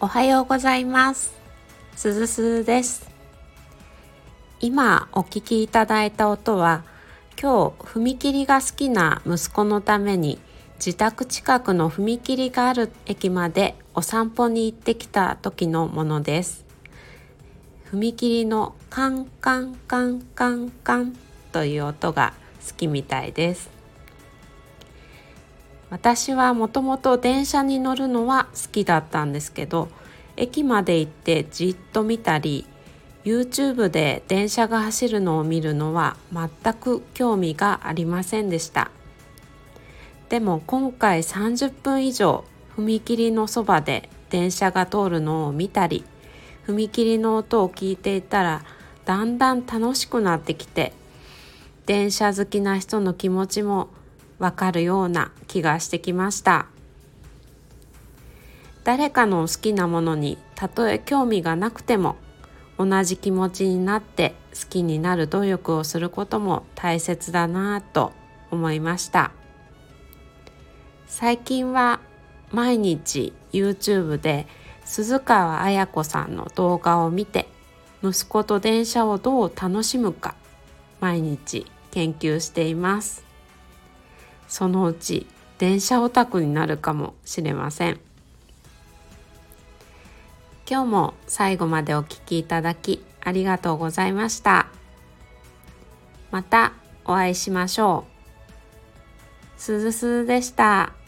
おはようございます。すずすです。今お聞きいただいた音は、今日踏切が好きな息子のために自宅近くの踏切がある駅までお散歩に行ってきた時のものです。踏切のカンカンカンカンカンという音が好きみたいです。私はもともと電車に乗るのは好きだったんですけど駅まで行ってじっと見たり YouTube で電車が走るのを見るのは全く興味がありませんでした。でも今回30分以上踏切のそばで電車が通るのを見たり踏切の音を聞いていたらだんだん楽しくなってきて電車好きな人の気持ちもわかるような気がしてきました。誰かの好きなものにたとえ興味がなくても同じ気持ちになって好きになる努力をすることも大切だなぁと思いました。最近は毎日 YouTube で鈴川綾子さんの動画を見て息子と電車をどう楽しむか毎日研究しています。そのうち電車オタクになるかもしれません。今日も最後までお聴きいただきありがとうございました。またお会いしましょう。すずすずでした。